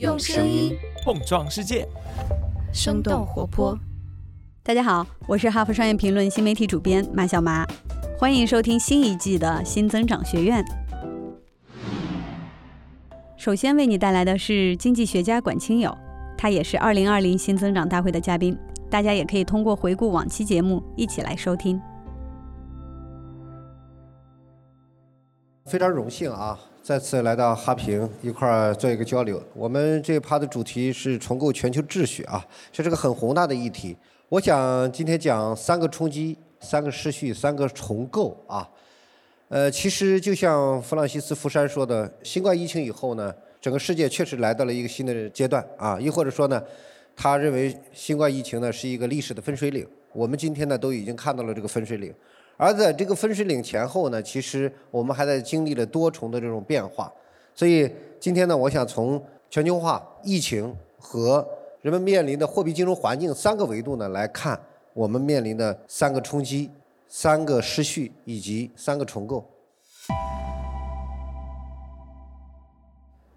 用声音碰撞世界，生动活泼。大家好，我是哈佛商业评论新媒体主编马小麻，欢迎收听新一季的新增长学院。首先为你带来的是经济学家管清友，他也是二零二零新增长大会的嘉宾。大家也可以通过回顾往期节目一起来收听。非常荣幸啊，再次来到哈平一块儿做一个交流。我们这一趴的主题是重构全球秩序啊，这是个很宏大的议题。我想今天讲三个冲击、三个失序、三个重构啊。呃，其实就像弗朗西斯福山说的，新冠疫情以后呢，整个世界确实来到了一个新的阶段啊，亦或者说呢。他认为新冠疫情呢是一个历史的分水岭，我们今天呢都已经看到了这个分水岭，而在这个分水岭前后呢，其实我们还在经历了多重的这种变化，所以今天呢，我想从全球化、疫情和人们面临的货币金融环境三个维度呢来看我们面临的三个冲击、三个失序以及三个重构。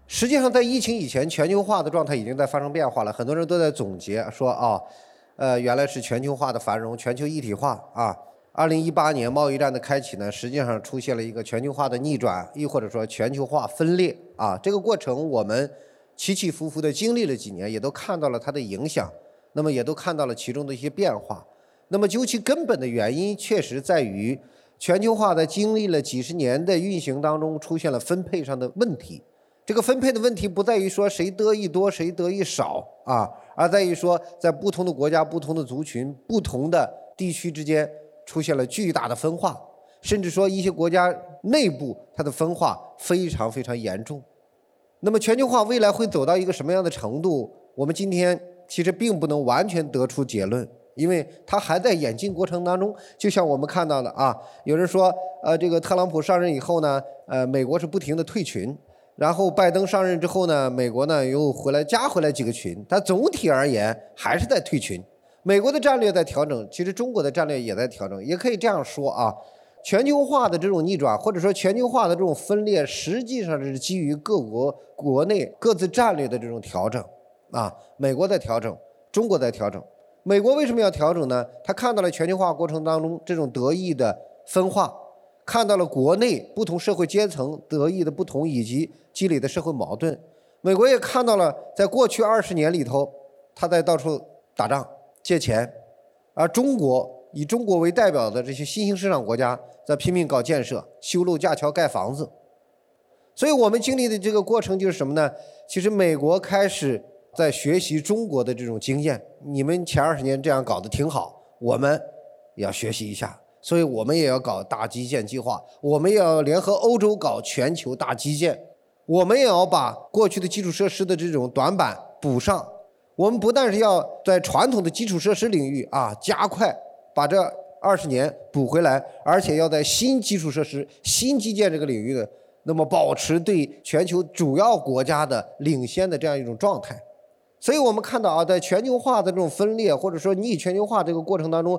实际上，在疫情以前，全球化的状态已经在发生变化了。很多人都在总结说啊，呃，原来是全球化的繁荣，全球一体化啊。二零一八年贸易战的开启呢，实际上出现了一个全球化的逆转，亦或者说全球化分裂啊。这个过程我们起起伏伏的经历了几年，也都看到了它的影响，那么也都看到了其中的一些变化。那么究其根本的原因，确实在于全球化在经历了几十年的运行当中，出现了分配上的问题。这个分配的问题不在于说谁得益多谁得益少啊，而在于说在不同的国家、不同的族群、不同的地区之间出现了巨大的分化，甚至说一些国家内部它的分化非常非常严重。那么全球化未来会走到一个什么样的程度？我们今天其实并不能完全得出结论，因为它还在演进过程当中。就像我们看到的啊，有人说，呃，这个特朗普上任以后呢，呃，美国是不停的退群。然后拜登上任之后呢，美国呢又回来加回来几个群，但总体而言还是在退群。美国的战略在调整，其实中国的战略也在调整。也可以这样说啊，全球化的这种逆转，或者说全球化的这种分裂，实际上是基于各国国内各自战略的这种调整啊。美国在调整，中国在调整。美国为什么要调整呢？他看到了全球化过程当中这种得益的分化。看到了国内不同社会阶层得益的不同，以及积累的社会矛盾。美国也看到了，在过去二十年里头，他在到处打仗借钱，而中国以中国为代表的这些新兴市场国家在拼命搞建设、修路架桥、盖房子。所以我们经历的这个过程就是什么呢？其实美国开始在学习中国的这种经验。你们前二十年这样搞得挺好，我们也要学习一下。所以我们也要搞大基建计划，我们也要联合欧洲搞全球大基建，我们也要把过去的基础设施的这种短板补上。我们不但是要在传统的基础设施领域啊加快把这二十年补回来，而且要在新基础设施、新基建这个领域的，那么保持对全球主要国家的领先的这样一种状态。所以我们看到啊，在全球化的这种分裂或者说逆全球化这个过程当中。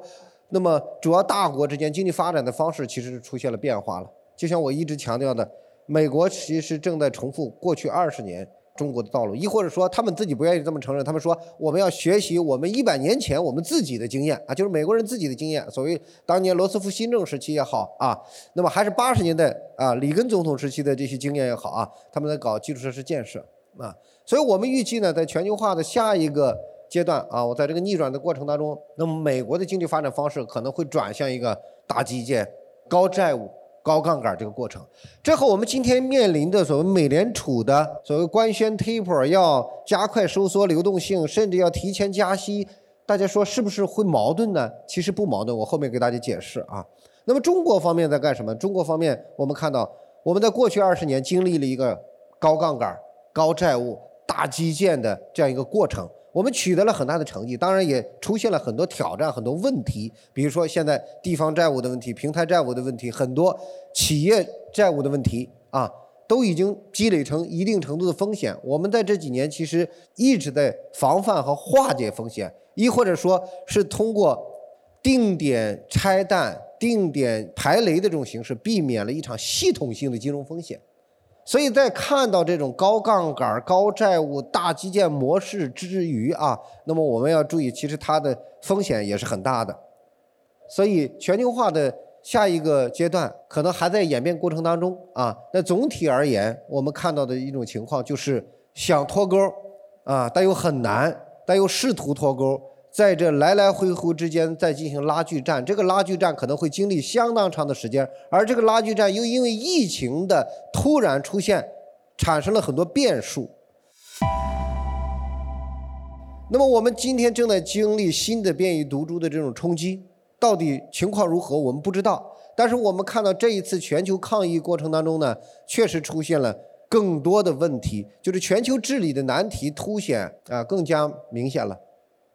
那么，主要大国之间经济发展的方式其实是出现了变化了。就像我一直强调的，美国其实正在重复过去二十年中国的道路，亦或者说他们自己不愿意这么承认。他们说我们要学习我们一百年前我们自己的经验啊，就是美国人自己的经验。所谓当年罗斯福新政时期也好啊，那么还是八十年代啊里根总统时期的这些经验也好啊，他们在搞基础设施建设啊。所以我们预计呢，在全球化的下一个。阶段啊，我在这个逆转的过程当中，那么美国的经济发展方式可能会转向一个大基建、高债务、高杠杆这个过程。这和我们今天面临的所谓美联储的所谓官宣 taper 要加快收缩流动性，甚至要提前加息，大家说是不是会矛盾呢？其实不矛盾，我后面给大家解释啊。那么中国方面在干什么？中国方面我们看到，我们在过去二十年经历了一个高杠杆、高债务、大基建的这样一个过程。我们取得了很大的成绩，当然也出现了很多挑战、很多问题。比如说，现在地方债务的问题、平台债务的问题、很多企业债务的问题啊，都已经积累成一定程度的风险。我们在这几年其实一直在防范和化解风险，亦或者说是通过定点拆弹、定点排雷的这种形式，避免了一场系统性的金融风险。所以在看到这种高杠杆、高债务、大基建模式之余啊，那么我们要注意，其实它的风险也是很大的。所以全球化的下一个阶段可能还在演变过程当中啊。那总体而言，我们看到的一种情况就是想脱钩啊，但又很难，但又试图脱钩。在这来来回回之间再进行拉锯战，这个拉锯战可能会经历相当长的时间，而这个拉锯战又因为疫情的突然出现，产生了很多变数。那么我们今天正在经历新的变异毒株的这种冲击，到底情况如何，我们不知道。但是我们看到这一次全球抗疫过程当中呢，确实出现了更多的问题，就是全球治理的难题凸显啊，更加明显了。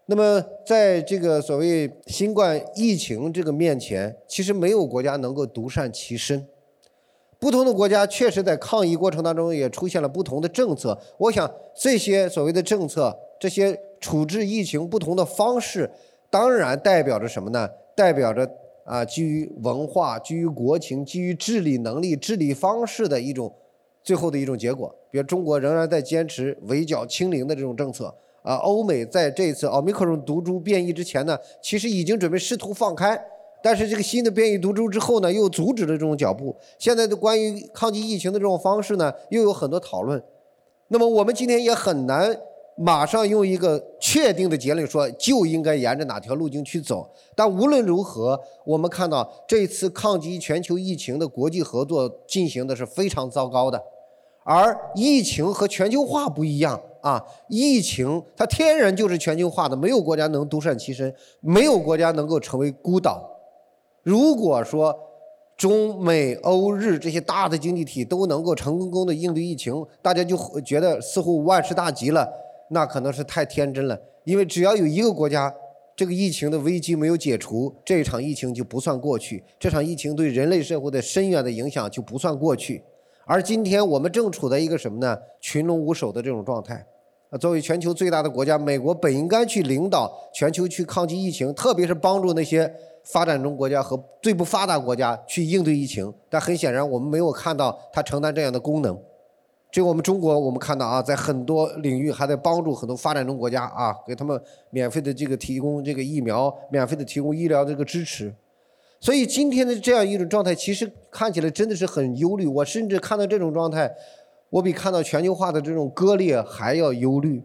那么，在这个所谓新冠疫情这个面前，其实没有国家能够独善其身。不同的国家确实在抗疫过程当中也出现了不同的政策。我想，这些所谓的政策，这些处置疫情不同的方式，当然代表着什么呢？代表着啊，基于文化、基于国情、基于治理能力、治理方式的一种最后的一种结果。比如，中国仍然在坚持围剿清零的这种政策。啊，欧美在这次奥密克戎毒株变异之前呢，其实已经准备试图放开，但是这个新的变异毒株之后呢，又阻止了这种脚步。现在的关于抗击疫情的这种方式呢，又有很多讨论。那么我们今天也很难马上用一个确定的结论说就应该沿着哪条路径去走。但无论如何，我们看到这次抗击全球疫情的国际合作进行的是非常糟糕的，而疫情和全球化不一样。啊，疫情它天然就是全球化的，没有国家能独善其身，没有国家能够成为孤岛。如果说中美欧日这些大的经济体都能够成功的应对疫情，大家就觉得似乎万事大吉了，那可能是太天真了。因为只要有一个国家这个疫情的危机没有解除，这场疫情就不算过去，这场疫情对人类社会的深远的影响就不算过去。而今天我们正处在一个什么呢？群龙无首的这种状态。作为全球最大的国家，美国本应该去领导全球去抗击疫情，特别是帮助那些发展中国家和最不发达国家去应对疫情。但很显然，我们没有看到它承担这样的功能。这个我们中国，我们看到啊，在很多领域还在帮助很多发展中国家啊，给他们免费的这个提供这个疫苗，免费的提供医疗这个支持。所以今天的这样一种状态，其实看起来真的是很忧虑。我甚至看到这种状态。我比看到全球化的这种割裂还要忧虑，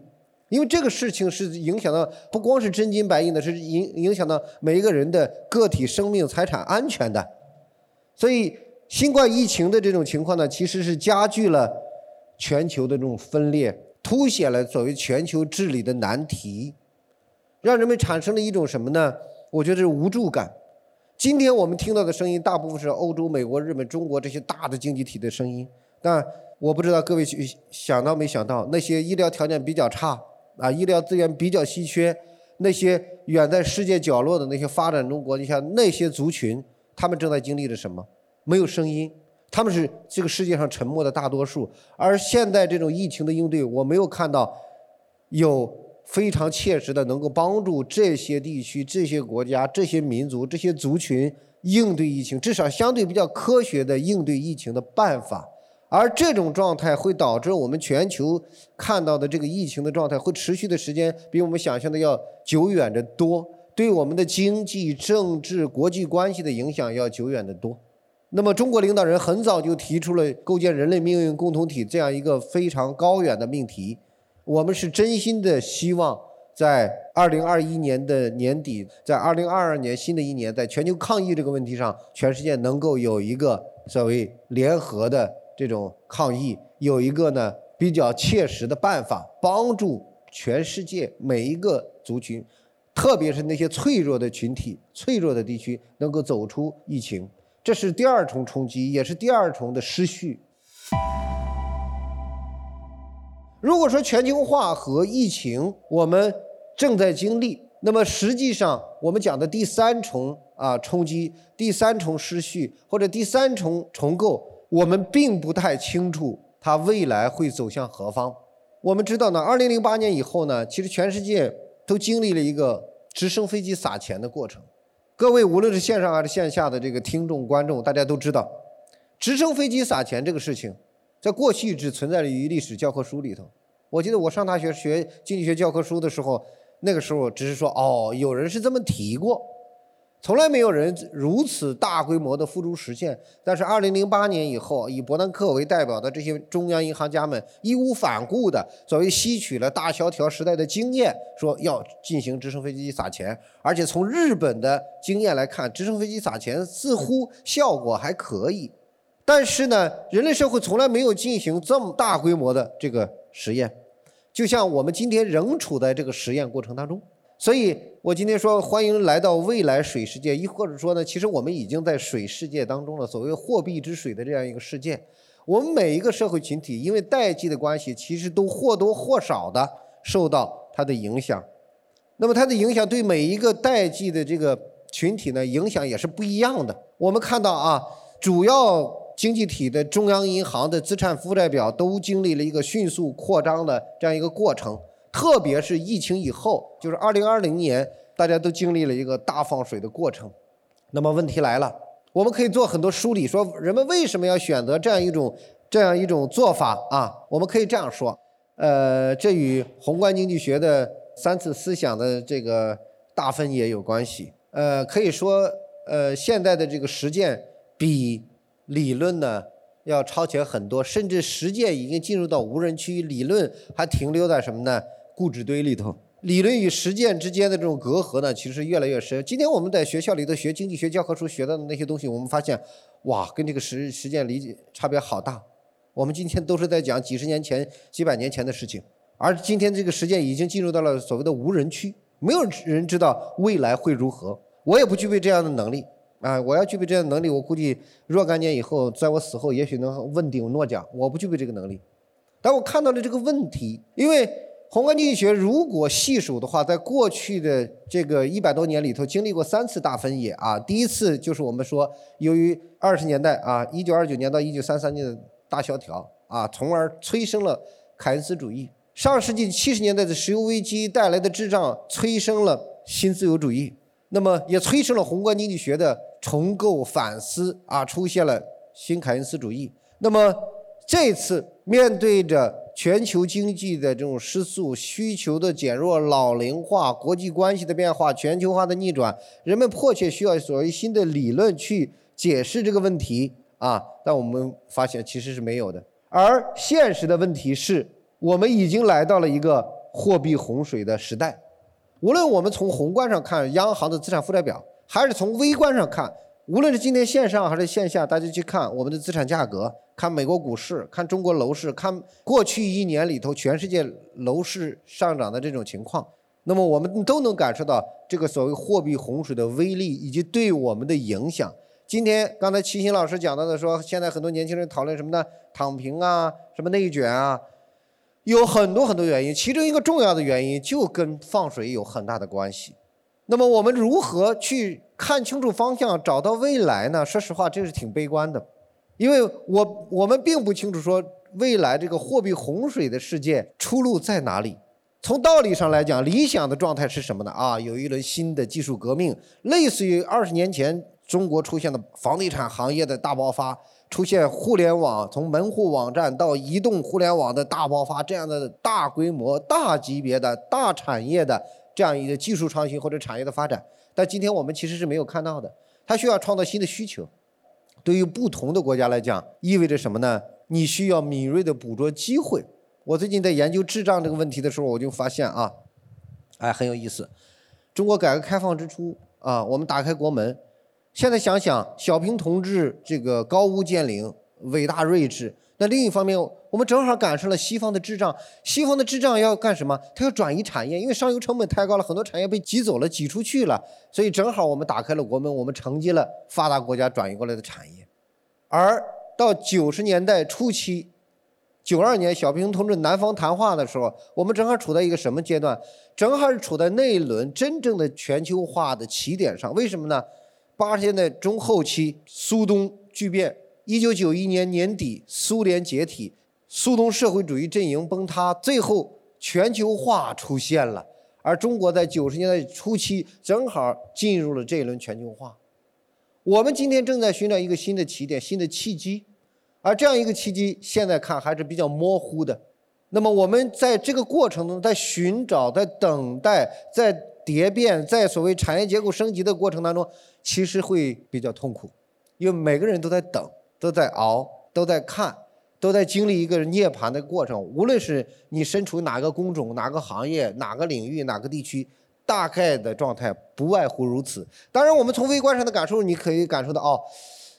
因为这个事情是影响到不光是真金白银的，是影影响到每一个人的个体生命财产安全的。所以，新冠疫情的这种情况呢，其实是加剧了全球的这种分裂，凸显了所谓全球治理的难题，让人们产生了一种什么呢？我觉得是无助感。今天我们听到的声音，大部分是欧洲、美国、日本、中国这些大的经济体的声音，但。我不知道各位想到没想到，那些医疗条件比较差啊，医疗资源比较稀缺，那些远在世界角落的那些发展中国家，那些族群，他们正在经历着什么？没有声音，他们是这个世界上沉默的大多数。而现在这种疫情的应对，我没有看到有非常切实的能够帮助这些地区、这些国家、这些民族、这些族群应对疫情，至少相对比较科学的应对疫情的办法。而这种状态会导致我们全球看到的这个疫情的状态会持续的时间比我们想象的要久远的多，对我们的经济、政治、国际关系的影响要久远的多。那么，中国领导人很早就提出了构建人类命运共同体这样一个非常高远的命题。我们是真心的希望，在二零二一年的年底，在二零二二年新的一年，在全球抗疫这个问题上，全世界能够有一个所谓联合的。这种抗议有一个呢比较切实的办法，帮助全世界每一个族群，特别是那些脆弱的群体、脆弱的地区，能够走出疫情。这是第二重冲击，也是第二重的失序。如果说全球化和疫情我们正在经历，那么实际上我们讲的第三重啊冲击、第三重失序或者第三重重构。我们并不太清楚它未来会走向何方。我们知道呢，二零零八年以后呢，其实全世界都经历了一个直升飞机撒钱的过程。各位无论是线上还是线下的这个听众观众，大家都知道，直升飞机撒钱这个事情，在过去只存在于历史教科书里头。我记得我上大学学经济学教科书的时候，那个时候只是说哦，有人是这么提过。从来没有人如此大规模的付诸实践，但是二零零八年以后，以伯南克为代表的这些中央银行家们义无反顾的所谓吸取了大萧条时代的经验，说要进行直升飞机撒钱，而且从日本的经验来看，直升飞机撒钱似乎效果还可以，但是呢，人类社会从来没有进行这么大规模的这个实验，就像我们今天仍处在这个实验过程当中。所以我今天说欢迎来到未来水世界，亦或者说呢，其实我们已经在水世界当中了。所谓货币之水的这样一个世界，我们每一个社会群体因为代际的关系，其实都或多或少的受到它的影响。那么它的影响对每一个代际的这个群体呢，影响也是不一样的。我们看到啊，主要经济体的中央银行的资产负债表都经历了一个迅速扩张的这样一个过程。特别是疫情以后，就是二零二零年，大家都经历了一个大放水的过程。那么问题来了，我们可以做很多梳理，说人们为什么要选择这样一种这样一种做法啊？我们可以这样说，呃，这与宏观经济学的三次思想的这个大分野有关系。呃，可以说，呃，现在的这个实践比理论呢。要超前很多，甚至实践已经进入到无人区，理论还停留在什么呢？固执堆里头。理论与实践之间的这种隔阂呢，其实越来越深。今天我们在学校里头学经济学教科书学到的那些东西，我们发现，哇，跟这个实实践理解差别好大。我们今天都是在讲几十年前、几百年前的事情，而今天这个实践已经进入到了所谓的无人区，没有人知道未来会如何。我也不具备这样的能力。啊，我要具备这样的能力，我估计若干年以后，在我死后，也许能问鼎诺奖。我不具备这个能力，但我看到了这个问题。因为宏观经济学如果细数的话，在过去的这个一百多年里头，经历过三次大分野啊。第一次就是我们说，由于二十年代啊，一九二九年到一九三三年的大萧条啊，从而催生了凯恩斯主义。上世纪七十年代的石油危机带来的滞胀，催生了新自由主义。那么也催生了宏观经济学的重构反思啊，出现了新凯恩斯主义。那么这次面对着全球经济的这种失速、需求的减弱、老龄化、国际关系的变化、全球化的逆转，人们迫切需要所谓新的理论去解释这个问题啊。但我们发现其实是没有的。而现实的问题是我们已经来到了一个货币洪水的时代。无论我们从宏观上看央行的资产负债表，还是从微观上看，无论是今天线上还是线下，大家去看我们的资产价格，看美国股市，看中国楼市，看过去一年里头全世界楼市上涨的这种情况，那么我们都能感受到这个所谓货币洪水的威力以及对我们的影响。今天刚才齐新老师讲到的说，现在很多年轻人讨论什么呢？躺平啊，什么内卷啊。有很多很多原因，其中一个重要的原因就跟放水有很大的关系。那么我们如何去看清楚方向，找到未来呢？说实话，这是挺悲观的，因为我我们并不清楚说未来这个货币洪水的世界出路在哪里。从道理上来讲，理想的状态是什么呢？啊，有一轮新的技术革命，类似于二十年前中国出现的房地产行业的大爆发。出现互联网从门户网站到移动互联网的大爆发，这样的大规模、大级别的大产业的这样一个技术创新或者产业的发展，但今天我们其实是没有看到的。它需要创造新的需求。对于不同的国家来讲，意味着什么呢？你需要敏锐的捕捉机会。我最近在研究智障这个问题的时候，我就发现啊，哎，很有意思。中国改革开放之初啊，我们打开国门。现在想想，小平同志这个高屋建瓴、伟大睿智。那另一方面，我们正好赶上了西方的智障。西方的智障要干什么？它要转移产业，因为上游成本太高了，很多产业被挤走了、挤出去了。所以正好我们打开了国门，我们承接了发达国家转移过来的产业。而到九十年代初期，九二年小平同志南方谈话的时候，我们正好处在一个什么阶段？正好是处在那一轮真正的全球化的起点上。为什么呢？八十年代中后期，苏东剧变；一九九一年年底，苏联解体，苏东社会主义阵营崩塌，最后全球化出现了。而中国在九十年代初期，正好进入了这一轮全球化。我们今天正在寻找一个新的起点、新的契机。而这样一个契机，现在看还是比较模糊的。那么我们在这个过程中，在寻找、在等待、在蝶变、在所谓产业结构升级的过程当中，其实会比较痛苦，因为每个人都在等，都在熬，都在看，都在经历一个涅槃的过程。无论是你身处哪个工种、哪个行业、哪个领域、哪个地区，大概的状态不外乎如此。当然，我们从微观上的感受，你可以感受到哦，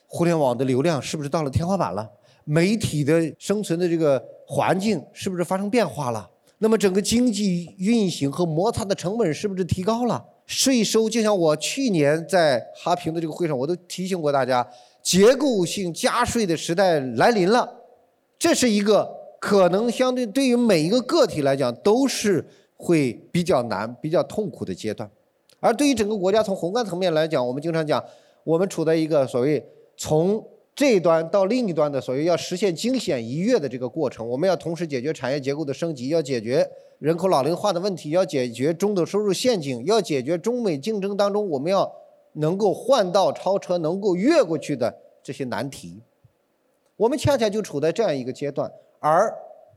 互联网的流量是不是到了天花板了？媒体的生存的这个环境是不是发生变化了？那么整个经济运行和摩擦的成本是不是提高了？税收就像我去年在哈平的这个会上，我都提醒过大家，结构性加税的时代来临了。这是一个可能相对对于每一个个体来讲都是会比较难、比较痛苦的阶段。而对于整个国家从宏观层面来讲，我们经常讲，我们处在一个所谓从这一端到另一端的所谓要实现惊险一跃的这个过程，我们要同时解决产业结构的升级，要解决人口老龄化的问题，要解决中等收入陷阱，要解决中美竞争当中我们要能够换道超车、能够越过去的这些难题。我们恰恰就处在这样一个阶段，而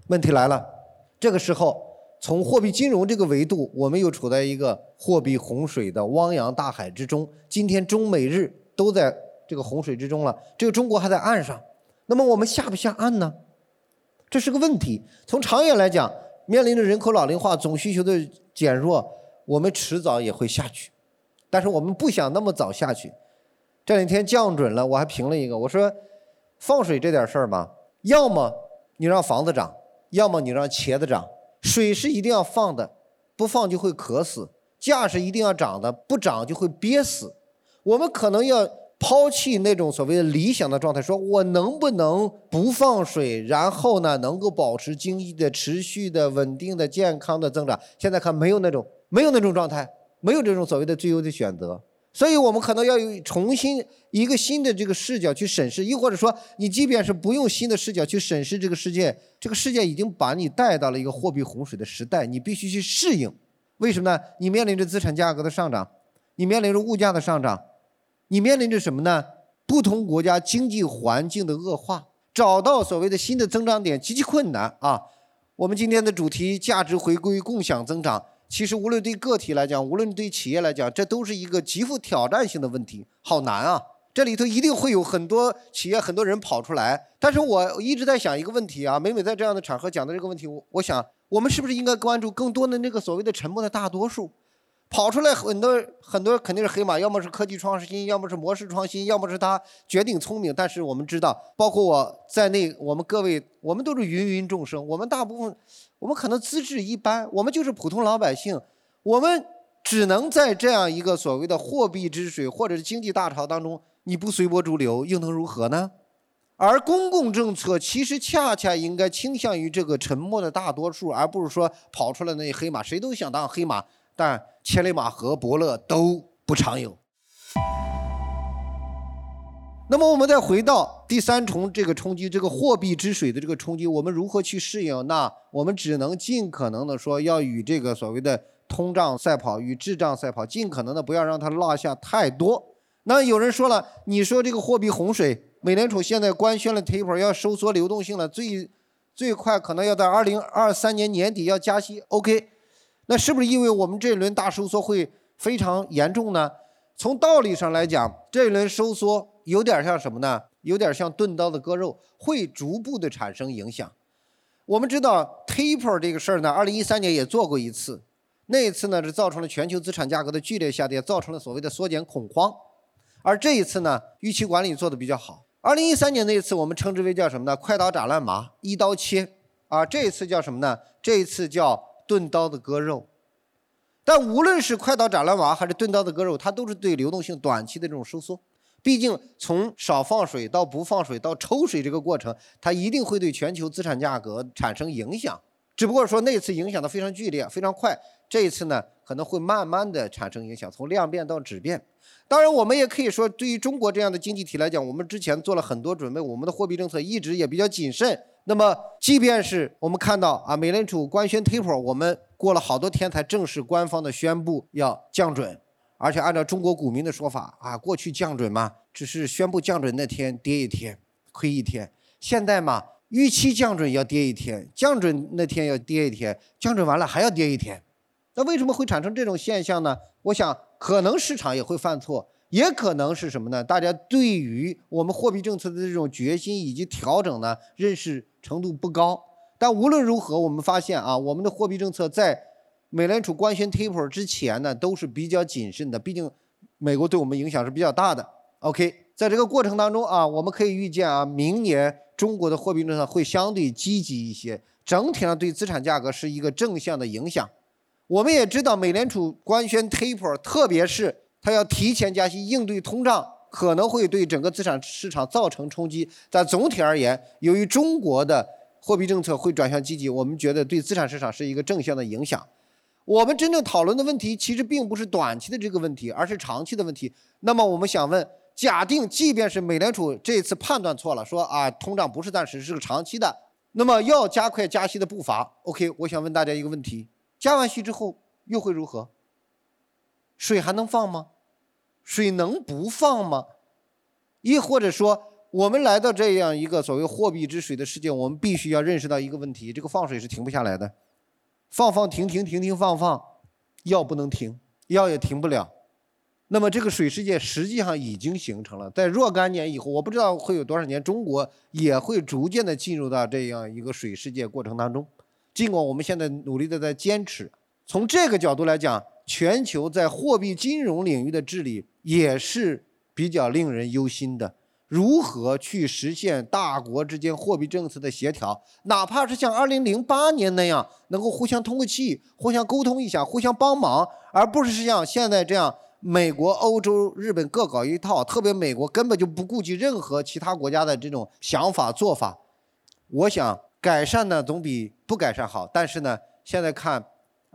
问题来了，这个时候从货币金融这个维度，我们又处在一个货币洪水的汪洋大海之中。今天中美日都在。这个洪水之中了，这个中国还在岸上，那么我们下不下岸呢？这是个问题。从长远来讲，面临着人口老龄化、总需求的减弱，我们迟早也会下去。但是我们不想那么早下去。这两天降准了，我还评了一个，我说放水这点事儿嘛，要么你让房子涨，要么你让茄子涨。水是一定要放的，不放就会渴死；价是一定要涨的，不涨就会憋死。我们可能要。抛弃那种所谓的理想的状态，说我能不能不放水，然后呢能够保持经济的持续的稳定的健康的增长？现在看没有那种没有那种状态，没有这种所谓的最优的选择，所以我们可能要有重新一个新的这个视角去审视，亦或者说你即便是不用新的视角去审视这个世界，这个世界已经把你带到了一个货币洪水的时代，你必须去适应。为什么呢？你面临着资产价格的上涨，你面临着物价的上涨。你面临着什么呢？不同国家经济环境的恶化，找到所谓的新的增长点极其困难啊！我们今天的主题价值回归、共享增长，其实无论对个体来讲，无论对企业来讲，这都是一个极富挑战性的问题，好难啊！这里头一定会有很多企业、很多人跑出来。但是我一直在想一个问题啊，每每在这样的场合讲的这个问题，我我想，我们是不是应该关注更多的那个所谓的沉默的大多数？跑出来很多很多肯定是黑马，要么是科技创新，要么是模式创新，要么是他绝顶聪明。但是我们知道，包括我在内，我们各位，我们都是芸芸众生。我们大部分，我们可能资质一般，我们就是普通老百姓。我们只能在这样一个所谓的货币之水或者是经济大潮当中，你不随波逐流又能如何呢？而公共政策其实恰恰应该倾向于这个沉默的大多数，而不是说跑出来那黑马，谁都想当黑马。但千里马和伯乐都不常有。那么我们再回到第三重这个冲击，这个货币之水的这个冲击，我们如何去适应？那我们只能尽可能的说，要与这个所谓的通胀赛跑，与滞胀赛跑，尽可能的不要让它落下太多。那有人说了，你说这个货币洪水，美联储现在官宣了 taper 要收缩流动性了，最最快可能要在二零二三年年底要加息。OK。那是不是因为我们这一轮大收缩会非常严重呢？从道理上来讲，这一轮收缩有点像什么呢？有点像钝刀的割肉，会逐步的产生影响。我们知道 taper 这个事儿呢，二零一三年也做过一次，那一次呢是造成了全球资产价格的剧烈下跌，造成了所谓的缩减恐慌。而这一次呢，预期管理做的比较好。二零一三年那一次我们称之为叫什么呢？快刀斩乱麻，一刀切。啊，这一次叫什么呢？这一次叫。钝刀的割肉，但无论是快刀斩乱麻还是钝刀的割肉，它都是对流动性短期的这种收缩。毕竟从少放水到不放水到抽水这个过程，它一定会对全球资产价格产生影响。只不过说那次影响的非常剧烈、非常快，这一次呢可能会慢慢的产生影响，从量变到质变。当然，我们也可以说，对于中国这样的经济体来讲，我们之前做了很多准备，我们的货币政策一直也比较谨慎。那么，即便是我们看到啊，美联储官宣 taper，我们过了好多天才正式官方的宣布要降准，而且按照中国股民的说法啊，过去降准嘛，只是宣布降准那天跌一天，亏一天。现在嘛，预期降准要跌一天，降准那天要跌一天，降准完了还要跌一天。那为什么会产生这种现象呢？我想，可能市场也会犯错，也可能是什么呢？大家对于我们货币政策的这种决心以及调整呢，认识程度不高。但无论如何，我们发现啊，我们的货币政策在美联储官宣 taper 之前呢，都是比较谨慎的。毕竟，美国对我们影响是比较大的。OK，在这个过程当中啊，我们可以预见啊，明年中国的货币政策会相对积极一些，整体上对资产价格是一个正向的影响。我们也知道，美联储官宣 taper，特别是它要提前加息应对通胀，可能会对整个资产市场造成冲击。但总体而言，由于中国的货币政策会转向积极，我们觉得对资产市场是一个正向的影响。我们真正讨论的问题，其实并不是短期的这个问题，而是长期的问题。那么我们想问：假定即便是美联储这次判断错了，说啊通胀不是暂时，是个长期的，那么要加快加息的步伐。OK，我想问大家一个问题。加完息之后又会如何？水还能放吗？水能不放吗？亦或者说，我们来到这样一个所谓货币之水的世界，我们必须要认识到一个问题：这个放水是停不下来的，放放停停停停放放，药不能停，药也停不了。那么这个水世界实际上已经形成了，在若干年以后，我不知道会有多少年，中国也会逐渐的进入到这样一个水世界过程当中。尽管我们现在努力的在坚持，从这个角度来讲，全球在货币金融领域的治理也是比较令人忧心的。如何去实现大国之间货币政策的协调？哪怕是像2008年那样，能够互相通个气、互相沟通一下、互相帮忙，而不是像现在这样，美国、欧洲、日本各搞一套，特别美国根本就不顾及任何其他国家的这种想法做法。我想。改善呢总比不改善好，但是呢，现在看，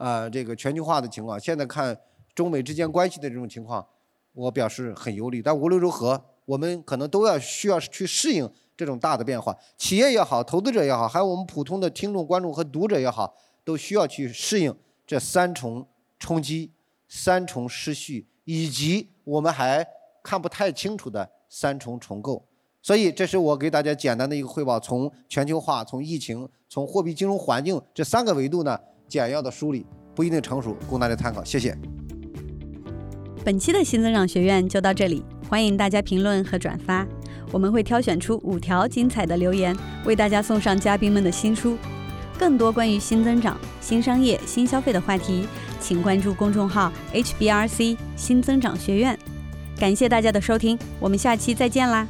啊，这个全球化的情况，现在看中美之间关系的这种情况，我表示很忧虑。但无论如何，我们可能都要需要去适应这种大的变化，企业也好，投资者也好，还有我们普通的听众、观众和读者也好，都需要去适应这三重冲击、三重失序，以及我们还看不太清楚的三重重构。所以，这是我给大家简单的一个汇报，从全球化、从疫情、从货币金融环境这三个维度呢，简要的梳理，不一定成熟，供大家参考。谢谢。本期的新增长学院就到这里，欢迎大家评论和转发，我们会挑选出五条精彩的留言，为大家送上嘉宾们的新书。更多关于新增长、新商业、新消费的话题，请关注公众号 HBRC 新增长学院。感谢大家的收听，我们下期再见啦！